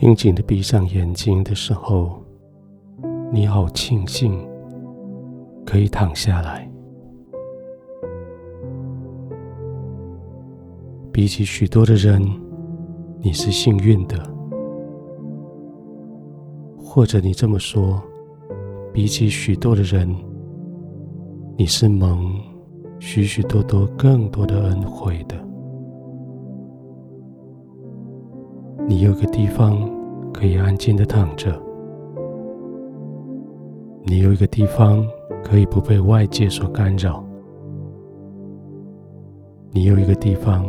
紧紧的闭上眼睛的时候，你好庆幸可以躺下来。比起许多的人，你是幸运的；或者你这么说，比起许多的人，你是蒙许许多多更多的恩惠的。你有个地方可以安静的躺着，你有一个地方可以不被外界所干扰，你有一个地方，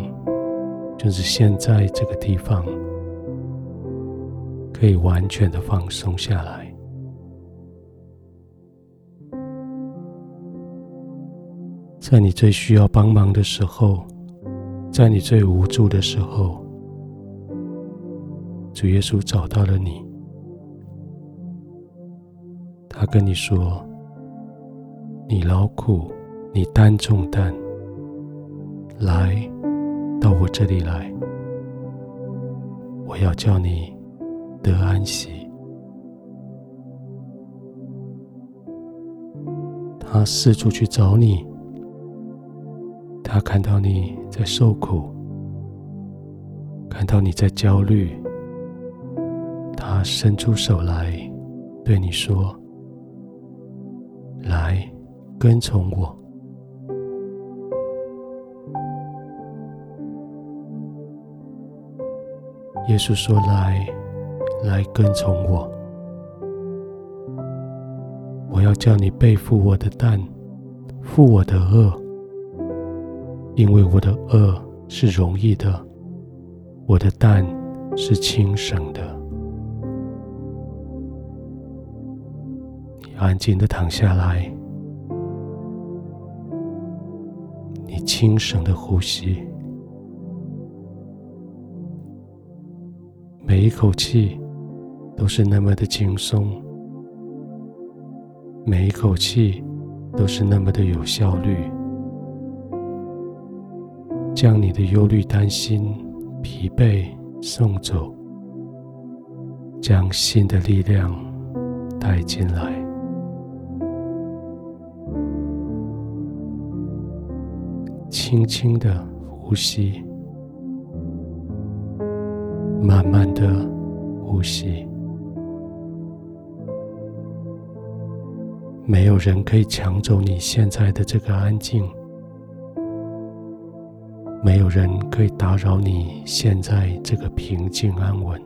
就是现在这个地方，可以完全的放松下来。在你最需要帮忙的时候，在你最无助的时候。主耶稣找到了你，他跟你说：“你劳苦，你担重担，来到我这里来，我要叫你得安息。”他四处去找你，他看到你在受苦，看到你在焦虑。伸出手来，对你说：“来，跟从我。”耶稣说：“来，来跟从我。我要叫你背负我的担，负我的轭，因为我的轭是容易的，我的担是轻省的。”安静的躺下来，你轻声的呼吸，每一口气都是那么的轻松，每一口气都是那么的有效率，将你的忧虑、担心、疲惫送走，将新的力量带进来。轻轻的呼吸，慢慢的呼吸。没有人可以抢走你现在的这个安静，没有人可以打扰你现在这个平静安稳。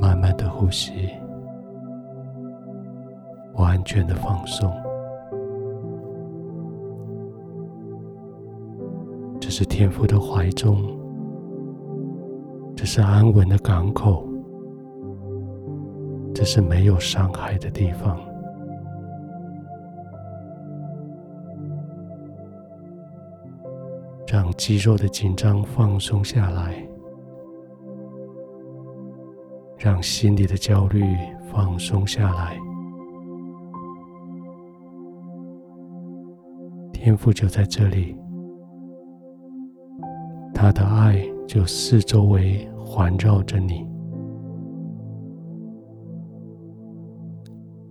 慢慢的呼吸。完全的放松，这是天父的怀中，这是安稳的港口，这是没有伤害的地方。让肌肉的紧张放松下来，让心里的焦虑放松下来。天赋就在这里，他的爱就四周围环绕着你，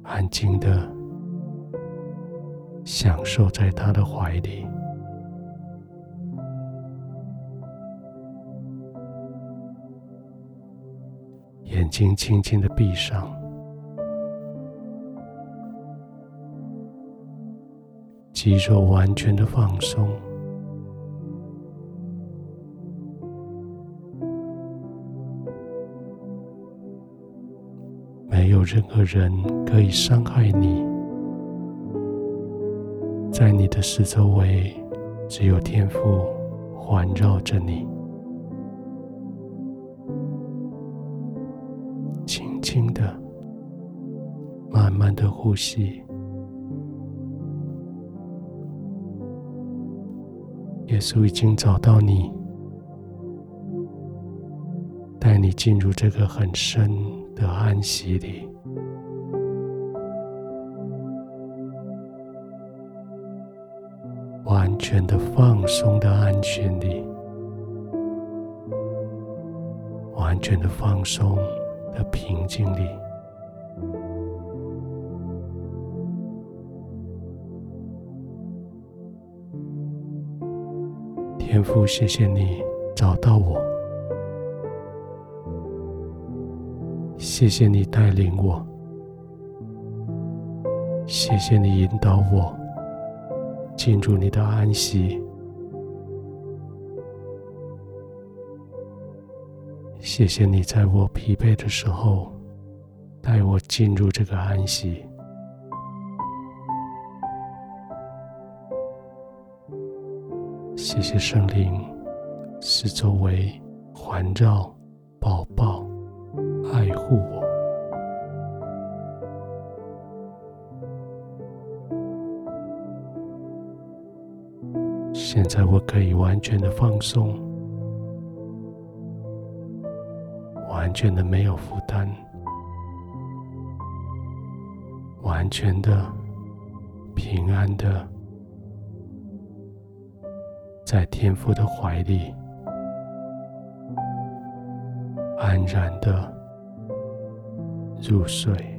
安静的享受在他的怀里，眼睛轻轻的闭上。肌肉完全的放松，没有任何人可以伤害你。在你的四周围，只有天赋环绕着你，轻轻的、慢慢的呼吸。耶稣已经找到你，带你进入这个很深的安息里。完全的放松的安全里，完全的放松的平静里。天父，谢谢你找到我，谢谢你带领我，谢谢你引导我进入你的安息，谢谢你在我疲惫的时候带我进入这个安息。谢谢圣灵，四周围环绕、抱抱、爱护我。现在我可以完全的放松，完全的没有负担，完全的平安的。在天父的怀里，安然的入睡。